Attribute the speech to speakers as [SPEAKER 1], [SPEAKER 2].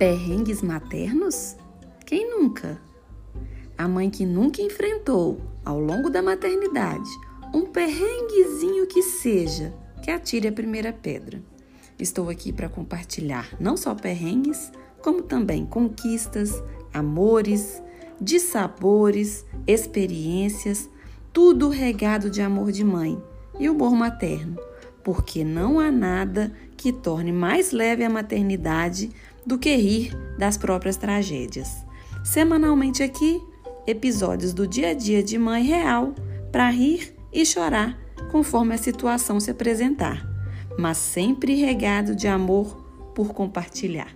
[SPEAKER 1] Perrengues maternos? Quem nunca? A mãe que nunca enfrentou, ao longo da maternidade, um perrenguezinho que seja, que atire a primeira pedra. Estou aqui para compartilhar não só perrengues, como também conquistas, amores, dissabores, experiências, tudo regado de amor de mãe e humor materno, porque não há nada que torne mais leve a maternidade do que rir das próprias tragédias. Semanalmente aqui, episódios do dia a dia de mãe real para rir e chorar conforme a situação se apresentar, mas sempre regado de amor por compartilhar.